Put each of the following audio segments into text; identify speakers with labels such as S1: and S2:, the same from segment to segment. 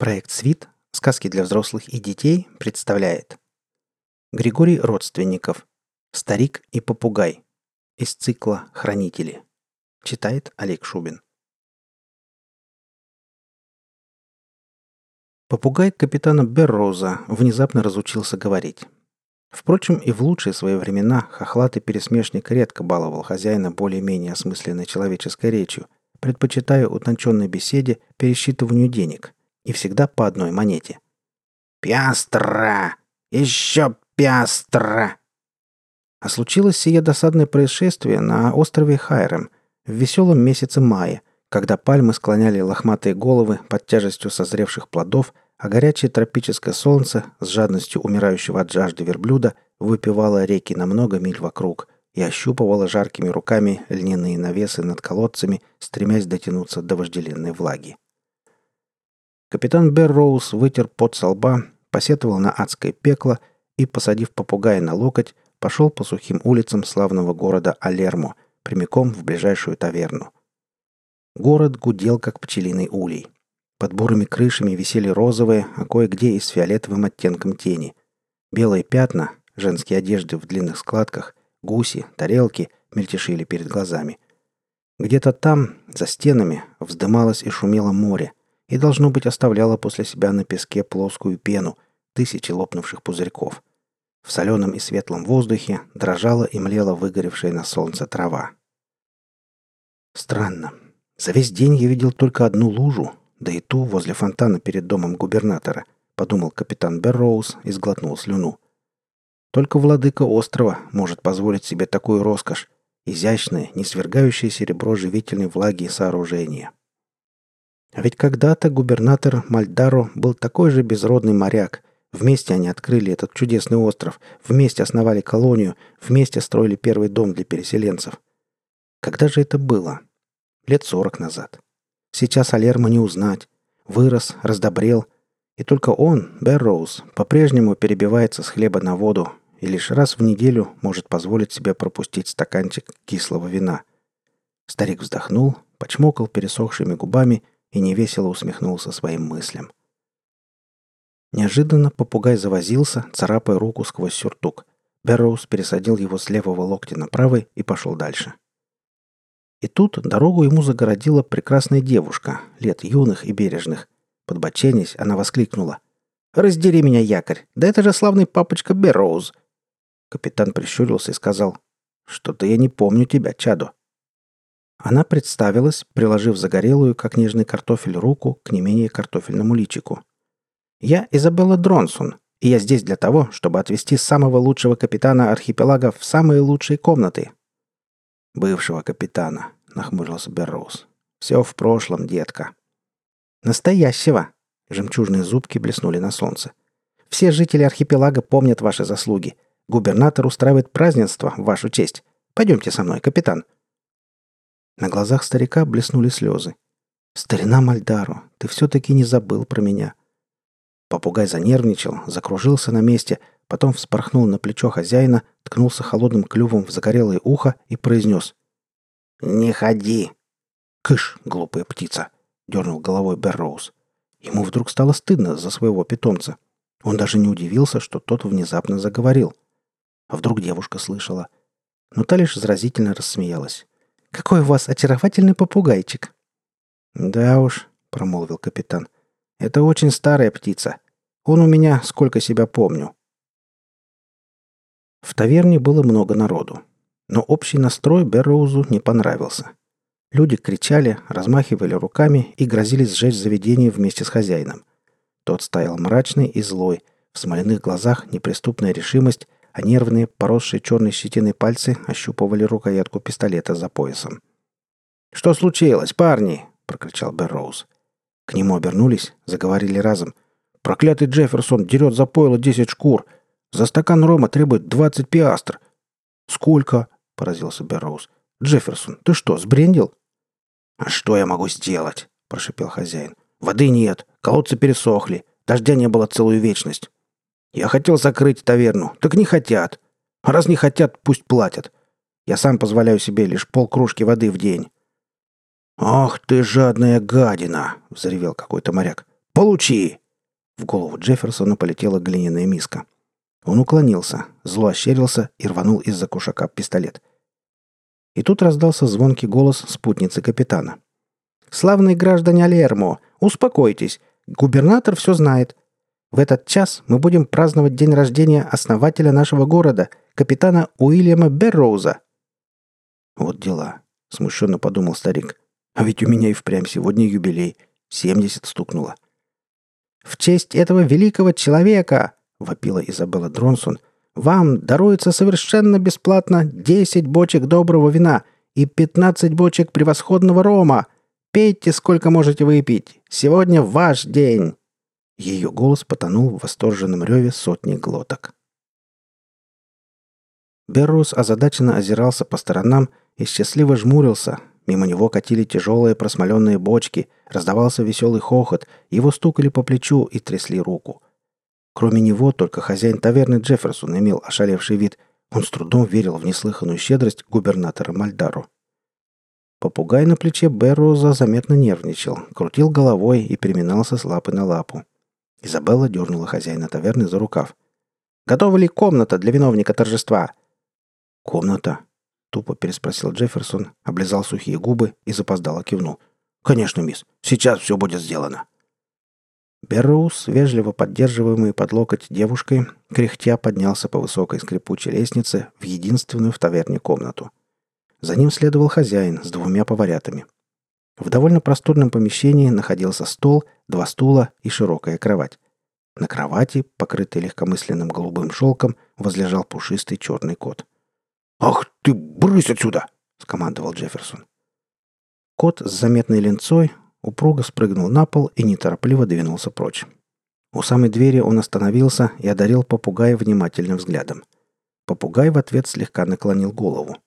S1: Проект «Свит. Сказки для взрослых и детей» представляет Григорий Родственников «Старик и попугай» из цикла «Хранители». Читает Олег Шубин. Попугай капитана Берроуза внезапно разучился говорить. Впрочем, и в лучшие свои времена хохлатый пересмешник редко баловал хозяина более-менее осмысленной человеческой речью, предпочитая утонченной беседе пересчитыванию денег, и всегда по одной монете. «Пястра! Еще пястра!» А случилось сие досадное происшествие на острове Хайрем в веселом месяце мая, когда пальмы склоняли лохматые головы под тяжестью созревших плодов, а горячее тропическое солнце с жадностью умирающего от жажды верблюда выпивало реки на много миль вокруг и ощупывало жаркими руками льняные навесы над колодцами, стремясь дотянуться до вожделенной влаги. Капитан Берроуз вытер пот со лба, посетовал на адское пекло и, посадив попугая на локоть, пошел по сухим улицам славного города Алермо, прямиком в ближайшую таверну. Город гудел, как пчелиный улей – под бурыми крышами висели розовые, а кое-где и с фиолетовым оттенком тени. Белые пятна, женские одежды в длинных складках, гуси, тарелки мельтешили перед глазами. Где-то там, за стенами, вздымалось и шумело море, и, должно быть, оставляло после себя на песке плоскую пену, тысячи лопнувших пузырьков. В соленом и светлом воздухе дрожала и млела выгоревшая на солнце трава. Странно. За весь день я видел только одну лужу, да и ту возле фонтана перед домом губернатора, подумал капитан Берроуз и сглотнул слюну. Только владыка острова может позволить себе такую роскошь, изящное, не свергающее серебро живительной влаги сооружение. А ведь когда-то губернатор Мальдаро был такой же безродный моряк. Вместе они открыли этот чудесный остров, вместе основали колонию, вместе строили первый дом для переселенцев. Когда же это было? Лет сорок назад. Сейчас Алерма не узнать. Вырос, раздобрел. И только он, Берроуз, по-прежнему перебивается с хлеба на воду и лишь раз в неделю может позволить себе пропустить стаканчик кислого вина. Старик вздохнул, почмокал пересохшими губами и невесело усмехнулся своим мыслям. Неожиданно попугай завозился, царапая руку сквозь сюртук. Берроуз пересадил его с левого локтя на правый и пошел дальше. И тут дорогу ему загородила прекрасная девушка, лет юных и бережных. Подбоченясь, она воскликнула. «Раздери меня, якорь! Да это же славный папочка Берроуз!» Капитан прищурился и сказал. «Что-то я не помню тебя, чадо». Она представилась, приложив загорелую, как нежный картофель, руку к не менее картофельному личику. «Я Изабелла Дронсон, и я здесь для того, чтобы отвезти самого лучшего капитана архипелага в самые лучшие комнаты, «Бывшего капитана», — нахмурился Берроуз. «Все в прошлом, детка». «Настоящего!» — жемчужные зубки блеснули на солнце. «Все жители архипелага помнят ваши заслуги. Губернатор устраивает празднество в вашу честь. Пойдемте со мной, капитан». На глазах старика блеснули слезы. «Старина Мальдару, ты все-таки не забыл про меня». Попугай занервничал, закружился на месте, потом вспорхнул на плечо хозяина, ткнулся холодным клювом в загорелое ухо и произнес «Не ходи!» «Кыш, глупая птица!» — дернул головой Берроуз. Ему вдруг стало стыдно за своего питомца. Он даже не удивился, что тот внезапно заговорил. А вдруг девушка слышала? Но та лишь заразительно рассмеялась. «Какой у вас очаровательный попугайчик!» «Да уж», — промолвил капитан, — «это очень старая птица. Он у меня, сколько себя помню. В таверне было много народу. Но общий настрой Берроузу не понравился. Люди кричали, размахивали руками и грозились сжечь заведение вместе с хозяином. Тот стоял мрачный и злой, в смоляных глазах неприступная решимость, а нервные, поросшие черной щетиной пальцы ощупывали рукоятку пистолета за поясом. «Что случилось, парни?» — прокричал Берроуз. К нему обернулись, заговорили разом. «Проклятый Джефферсон дерет за пойло десять шкур! За стакан рома требует двадцать пиастр». «Сколько?» — поразился Берроуз. «Джефферсон, ты что, сбрендил?» «А что я могу сделать?» — прошипел хозяин. «Воды нет, колодцы пересохли, дождя не было целую вечность. Я хотел закрыть таверну, так не хотят. Раз не хотят, пусть платят. Я сам позволяю себе лишь полкружки воды в день». «Ах ты жадная гадина!» — взревел какой-то моряк. Получи!» В голову Джефферсона полетела глиняная миска. Он уклонился, зло ощерился и рванул из-за кушака пистолет. И тут раздался звонкий голос спутницы капитана. «Славные граждане Алермо, успокойтесь. Губернатор все знает. В этот час мы будем праздновать день рождения основателя нашего города, капитана Уильяма Берроуза». «Вот дела», — смущенно подумал старик. «А ведь у меня и впрямь сегодня юбилей. Семьдесят стукнуло». «В честь этого великого человека!» — вопила Изабелла Дронсон. «Вам даруется совершенно бесплатно 10 бочек доброго вина и 15 бочек превосходного рома. Пейте, сколько можете выпить. Сегодня ваш день!» Ее голос потонул в восторженном реве сотни глоток. Беррус озадаченно озирался по сторонам и счастливо жмурился, Мимо него катили тяжелые просмоленные бочки, раздавался веселый хохот, его стукали по плечу и трясли руку. Кроме него, только хозяин таверны Джефферсон имел ошалевший вид. Он с трудом верил в неслыханную щедрость губернатора Мальдару. Попугай на плече Берроза заметно нервничал, крутил головой и переминался с лапы на лапу. Изабелла дернула хозяина таверны за рукав. «Готова ли комната для виновника торжества?» «Комната?» Тупо переспросил Джефферсон, облизал сухие губы и запоздало кивнул. «Конечно, мисс. Сейчас все будет сделано». Берроуз, вежливо поддерживаемый под локоть девушкой, кряхтя поднялся по высокой скрипучей лестнице в единственную в таверне комнату. За ним следовал хозяин с двумя поварятами. В довольно просторном помещении находился стол, два стула и широкая кровать. На кровати, покрытой легкомысленным голубым шелком, возлежал пушистый черный кот. «Ах ты, брысь отсюда!» — скомандовал Джефферсон. Кот с заметной ленцой упруго спрыгнул на пол и неторопливо двинулся прочь. У самой двери он остановился и одарил попугая внимательным взглядом. Попугай в ответ слегка наклонил голову.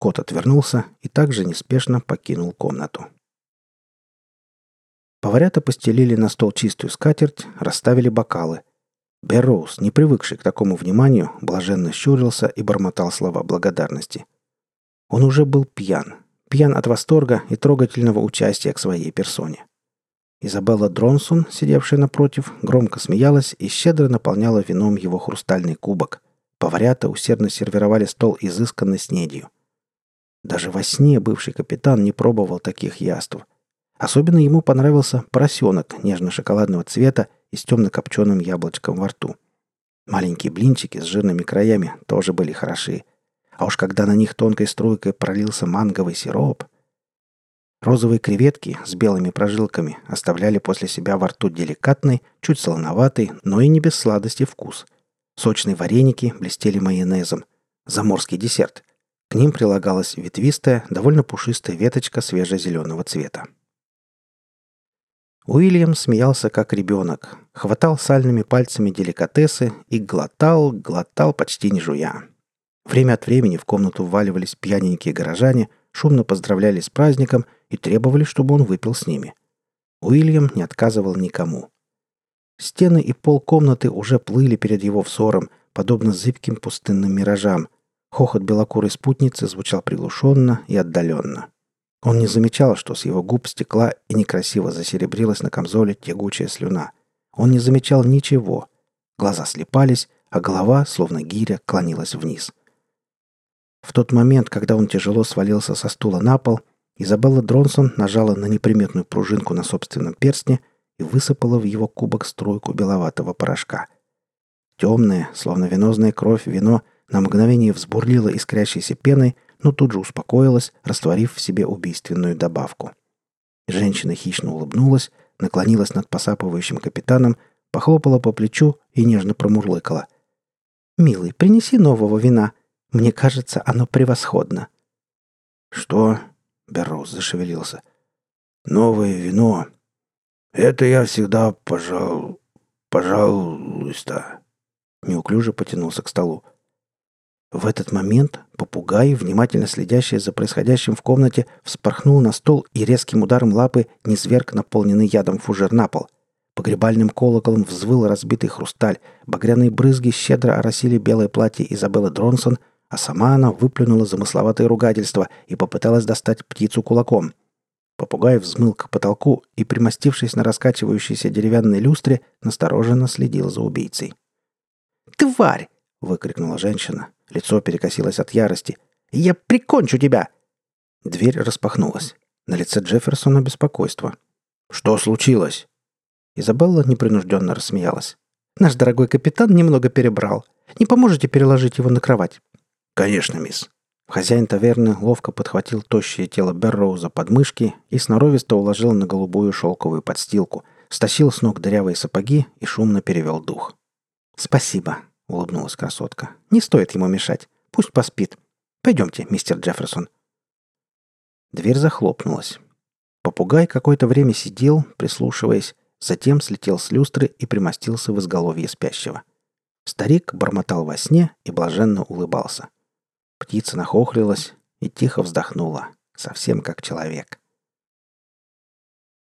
S1: Кот отвернулся и также неспешно покинул комнату. Поварята постелили на стол чистую скатерть, расставили бокалы — Берроуз, не привыкший к такому вниманию, блаженно щурился и бормотал слова благодарности. Он уже был пьян. Пьян от восторга и трогательного участия к своей персоне. Изабелла Дронсон, сидевшая напротив, громко смеялась и щедро наполняла вином его хрустальный кубок. Поварята усердно сервировали стол изысканной снедью. Даже во сне бывший капитан не пробовал таких яств. Особенно ему понравился поросенок нежно-шоколадного цвета и с темно-копченым яблочком во рту. Маленькие блинчики с жирными краями тоже были хороши. А уж когда на них тонкой струйкой пролился манговый сироп... Розовые креветки с белыми прожилками оставляли после себя во рту деликатный, чуть солоноватый, но и не без сладости вкус. Сочные вареники блестели майонезом. Заморский десерт. К ним прилагалась ветвистая, довольно пушистая веточка свежо-зеленого цвета. Уильям смеялся как ребенок, хватал сальными пальцами деликатесы и глотал, глотал почти не жуя. Время от времени в комнату вваливались пьяненькие горожане, шумно поздравляли с праздником и требовали, чтобы он выпил с ними. Уильям не отказывал никому. Стены и пол комнаты уже плыли перед его взором, подобно зыбким пустынным миражам. Хохот белокурой спутницы звучал приглушенно и отдаленно. Он не замечал, что с его губ стекла и некрасиво засеребрилась на камзоле тягучая слюна. Он не замечал ничего. Глаза слепались, а голова, словно гиря, клонилась вниз. В тот момент, когда он тяжело свалился со стула на пол, Изабелла Дронсон нажала на неприметную пружинку на собственном перстне и высыпала в его кубок струйку беловатого порошка. Темное, словно венозная кровь, вино на мгновение взбурлило искрящейся пеной, но тут же успокоилась, растворив в себе убийственную добавку. Женщина хищно улыбнулась, наклонилась над посапывающим капитаном, похлопала по плечу и нежно промурлыкала. «Милый, принеси нового вина. Мне кажется, оно превосходно».
S2: «Что?» — Берроуз зашевелился. «Новое вино. Это я всегда, пожал... пожалуйста».
S1: Неуклюже потянулся к столу. В этот момент попугай, внимательно следящий за происходящим в комнате, вспорхнул на стол и резким ударом лапы низверг наполненный ядом фужер на пол. Погребальным колоколом взвыл разбитый хрусталь, багряные брызги щедро оросили белое платье Изабеллы Дронсон, а сама она выплюнула замысловатое ругательство и попыталась достать птицу кулаком. Попугай взмыл к потолку и, примостившись на раскачивающейся деревянной люстре, настороженно следил за убийцей. «Тварь!» — выкрикнула женщина. Лицо перекосилось от ярости. «Я прикончу тебя!» Дверь распахнулась. На лице Джефферсона беспокойство. «Что случилось?» Изабелла непринужденно рассмеялась. «Наш дорогой капитан немного перебрал. Не поможете переложить его на кровать?»
S2: «Конечно, мисс».
S1: Хозяин таверны ловко подхватил тощее тело Берроуза под мышки и сноровисто уложил на голубую шелковую подстилку, стащил с ног дырявые сапоги и шумно перевел дух. «Спасибо», — улыбнулась красотка. «Не стоит ему мешать. Пусть поспит. Пойдемте, мистер Джефферсон». Дверь захлопнулась. Попугай какое-то время сидел, прислушиваясь, затем слетел с люстры и примостился в изголовье спящего. Старик бормотал во сне и блаженно улыбался. Птица нахохлилась и тихо вздохнула, совсем как человек.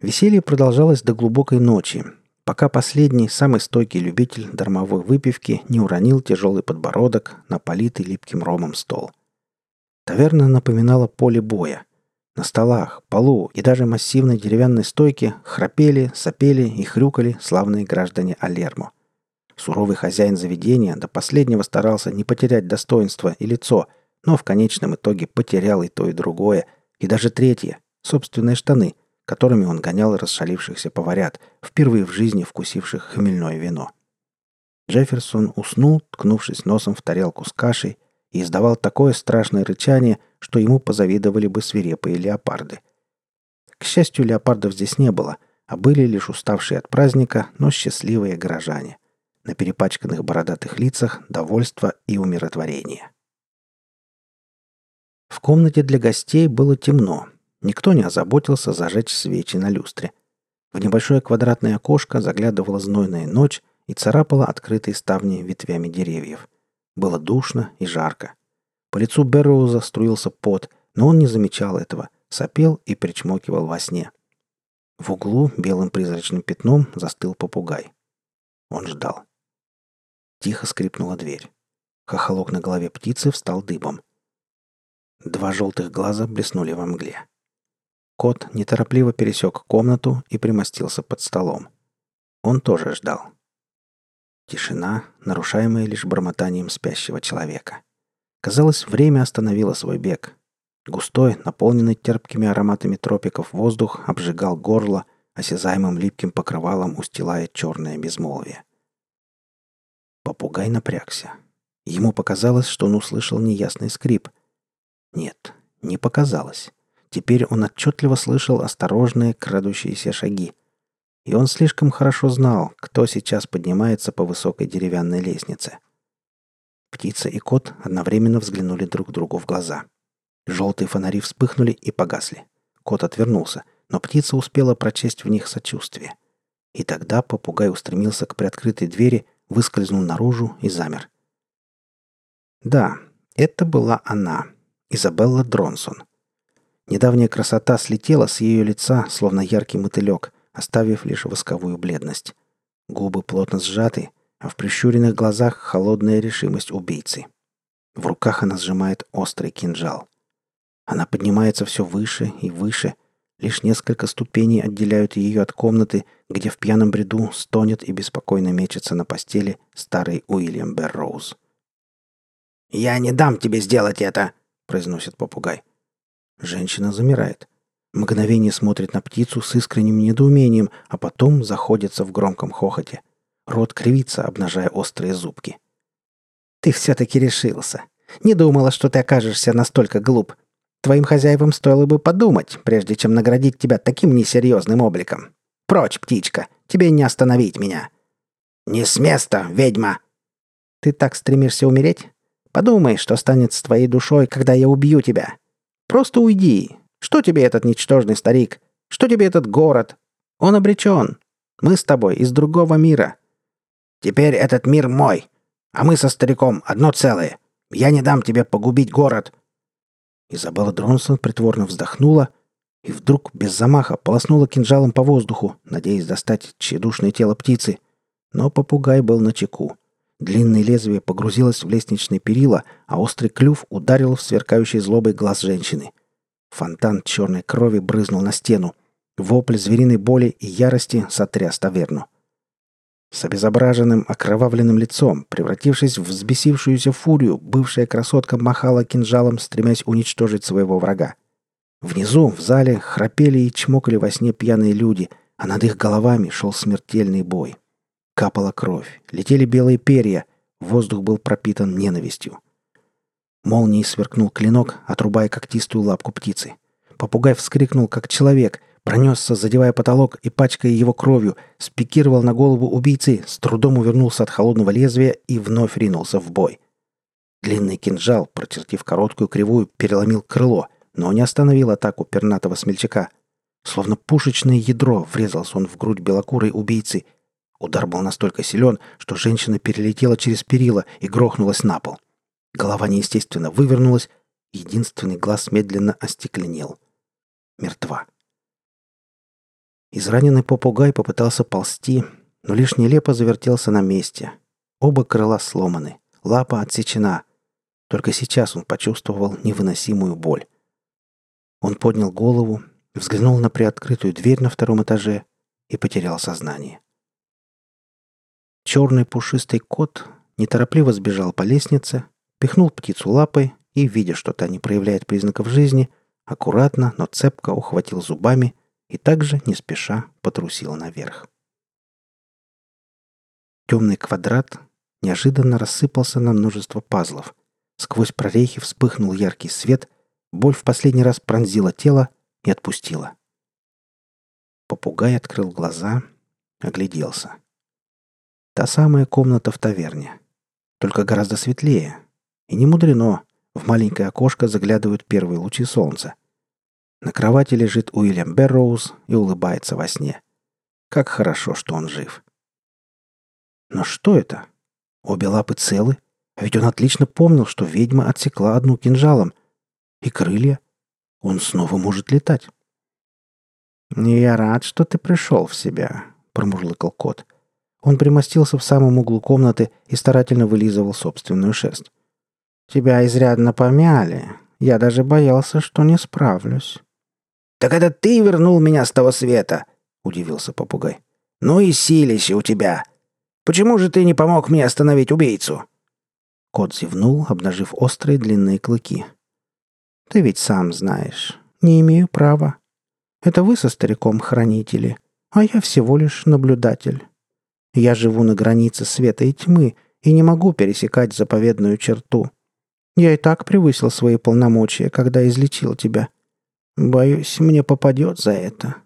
S1: Веселье продолжалось до глубокой ночи, пока последний, самый стойкий любитель дармовой выпивки не уронил тяжелый подбородок на политый липким ромом стол. Таверна напоминала поле боя. На столах, полу и даже массивной деревянной стойке храпели, сопели и хрюкали славные граждане Алермо. Суровый хозяин заведения до последнего старался не потерять достоинство и лицо, но в конечном итоге потерял и то, и другое, и даже третье — собственные штаны, которыми он гонял расшалившихся поварят, впервые в жизни вкусивших хмельное вино. Джефферсон уснул, ткнувшись носом в тарелку с кашей, и издавал такое страшное рычание, что ему позавидовали бы свирепые леопарды. К счастью, леопардов здесь не было, а были лишь уставшие от праздника, но счастливые горожане — на перепачканных бородатых лицах довольство и умиротворение. В комнате для гостей было темно. Никто не озаботился зажечь свечи на люстре. В небольшое квадратное окошко заглядывала знойная ночь и царапала открытые ставни ветвями деревьев. Было душно и жарко. По лицу Берроуза струился пот, но он не замечал этого, сопел и причмокивал во сне. В углу белым призрачным пятном застыл попугай. Он ждал. Тихо скрипнула дверь. Хохолок на голове птицы встал дыбом. Два желтых глаза блеснули во мгле. Кот неторопливо пересек комнату и примостился под столом. Он тоже ждал. Тишина, нарушаемая лишь бормотанием спящего человека. Казалось, время остановило свой бег. Густой, наполненный терпкими ароматами тропиков воздух обжигал горло, осязаемым липким покрывалом устилая черное безмолвие. Попугай напрягся. Ему показалось, что он услышал неясный скрип. Нет, не показалось. Теперь он отчетливо слышал осторожные крадущиеся шаги. И он слишком хорошо знал, кто сейчас поднимается по высокой деревянной лестнице. Птица и кот одновременно взглянули друг другу в глаза. Желтые фонари вспыхнули и погасли. Кот отвернулся, но птица успела прочесть в них сочувствие. И тогда попугай устремился к приоткрытой двери выскользнул наружу и замер. Да, это была она, Изабелла Дронсон. Недавняя красота слетела с ее лица, словно яркий мотылек, оставив лишь восковую бледность. Губы плотно сжаты, а в прищуренных глазах холодная решимость убийцы. В руках она сжимает острый кинжал. Она поднимается все выше и выше — Лишь несколько ступеней отделяют ее от комнаты, где в пьяном бреду стонет и беспокойно мечется на постели старый Уильям Берроуз. «Я не дам тебе сделать это!» — произносит попугай. Женщина замирает. Мгновение смотрит на птицу с искренним недоумением, а потом заходится в громком хохоте. Рот кривится, обнажая острые зубки. «Ты все-таки решился. Не думала, что ты окажешься настолько глуп. Твоим хозяевам стоило бы подумать, прежде чем наградить тебя таким несерьезным обликом. Прочь, птичка, тебе не остановить меня. Не с места, ведьма. Ты так стремишься умереть? Подумай, что станет с твоей душой, когда я убью тебя. Просто уйди. Что тебе этот ничтожный старик? Что тебе этот город? Он обречен. Мы с тобой из другого мира. Теперь этот мир мой, а мы со стариком одно целое. Я не дам тебе погубить город, Изабелла Дронсон притворно вздохнула и вдруг без замаха полоснула кинжалом по воздуху, надеясь достать тщедушное тело птицы. Но попугай был на чеку. Длинное лезвие погрузилось в лестничные перила, а острый клюв ударил в сверкающий злобой глаз женщины. Фонтан черной крови брызнул на стену. Вопль звериной боли и ярости сотряс таверну. С обезображенным, окровавленным лицом, превратившись в взбесившуюся фурию, бывшая красотка махала кинжалом, стремясь уничтожить своего врага. Внизу, в зале, храпели и чмокали во сне пьяные люди, а над их головами шел смертельный бой. Капала кровь, летели белые перья, воздух был пропитан ненавистью. Молнией сверкнул клинок, отрубая когтистую лапку птицы. Попугай вскрикнул, как человек, пронесся, задевая потолок и пачкая его кровью, спикировал на голову убийцы, с трудом увернулся от холодного лезвия и вновь ринулся в бой. Длинный кинжал, прочертив короткую кривую, переломил крыло, но не остановил атаку пернатого смельчака. Словно пушечное ядро врезался он в грудь белокурой убийцы. Удар был настолько силен, что женщина перелетела через перила и грохнулась на пол. Голова неестественно вывернулась, единственный глаз медленно остекленел. Мертва. Израненный попугай попытался ползти, но лишь нелепо завертелся на месте. Оба крыла сломаны, лапа отсечена. Только сейчас он почувствовал невыносимую боль. Он поднял голову, взглянул на приоткрытую дверь на втором этаже и потерял сознание. Черный пушистый кот неторопливо сбежал по лестнице, пихнул птицу лапой и, видя, что та не проявляет признаков жизни, аккуратно, но цепко ухватил зубами и также, не спеша, потрусил наверх. Темный квадрат неожиданно рассыпался на множество пазлов. Сквозь прорехи вспыхнул яркий свет, боль в последний раз пронзила тело и отпустила. Попугай открыл глаза, огляделся. Та самая комната в таверне. Только гораздо светлее. И не мудрено. В маленькое окошко заглядывают первые лучи солнца. На кровати лежит Уильям Берроуз и улыбается во сне. Как хорошо, что он жив. Но что это? Обе лапы целы? А ведь он отлично помнил, что ведьма отсекла одну кинжалом. И крылья. Он снова может летать. «Я рад, что ты пришел в себя», — промурлыкал кот. Он примостился в самом углу комнаты и старательно вылизывал собственную шерсть. «Тебя изрядно помяли. Я даже боялся, что не справлюсь».
S2: «Так это ты вернул меня с того света?» — удивился попугай. «Ну и силище у тебя. Почему же ты не помог мне остановить убийцу?»
S1: Кот зевнул, обнажив острые длинные клыки. «Ты ведь сам знаешь. Не имею права. Это вы со стариком хранители, а я всего лишь наблюдатель. Я живу на границе света и тьмы и не могу пересекать заповедную черту. Я и так превысил свои полномочия, когда излечил тебя. Боюсь, мне попадет за это.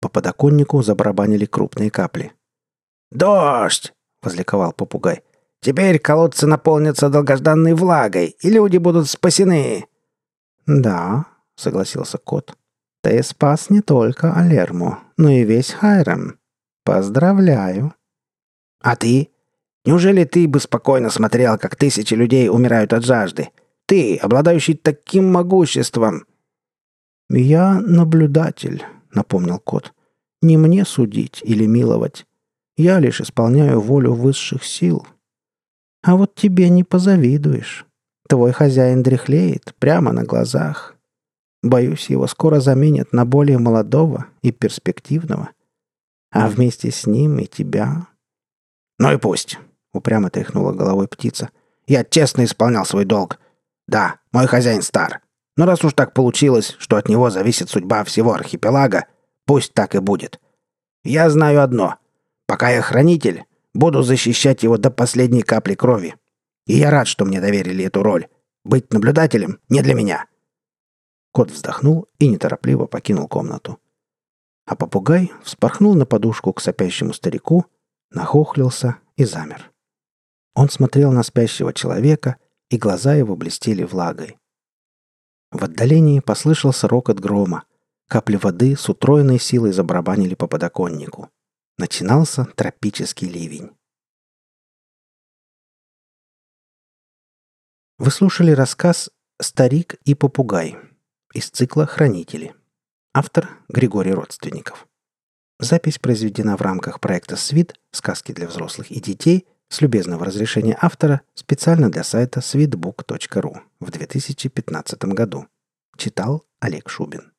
S1: По подоконнику забарабанили крупные капли.
S2: «Дождь!» — возликовал попугай. «Теперь колодцы наполнятся долгожданной влагой, и люди будут спасены!»
S1: «Да», — согласился кот. «Ты спас не только Алерму, но и весь Хайрам. Поздравляю!»
S2: «А ты? Неужели ты бы спокойно смотрел, как тысячи людей умирают от жажды? Ты, обладающий таким могуществом!»
S1: «Я наблюдатель», — напомнил кот. «Не мне судить или миловать. Я лишь исполняю волю высших сил. А вот тебе не позавидуешь. Твой хозяин дряхлеет прямо на глазах. Боюсь, его скоро заменят на более молодого и перспективного. А вместе с ним и тебя».
S2: «Ну и пусть», — упрямо тряхнула головой птица. «Я честно исполнял свой долг. Да, мой хозяин стар. Но раз уж так получилось, что от него зависит судьба всего архипелага, пусть так и будет. Я знаю одно. Пока я хранитель, буду защищать его до последней капли крови. И я рад, что мне доверили эту роль. Быть наблюдателем не для меня».
S1: Кот вздохнул и неторопливо покинул комнату. А попугай вспорхнул на подушку к сопящему старику, нахохлился и замер. Он смотрел на спящего человека, и глаза его блестели влагой. В отдалении послышался рокот грома. Капли воды с утроенной силой забарабанили по подоконнику. Начинался тропический ливень. Вы слушали рассказ «Старик и попугай» из цикла «Хранители». Автор Григорий Родственников. Запись произведена в рамках проекта «Свит. Сказки для взрослых и детей» с любезного разрешения автора специально для сайта sweetbook.ru в 2015 году. Читал Олег Шубин.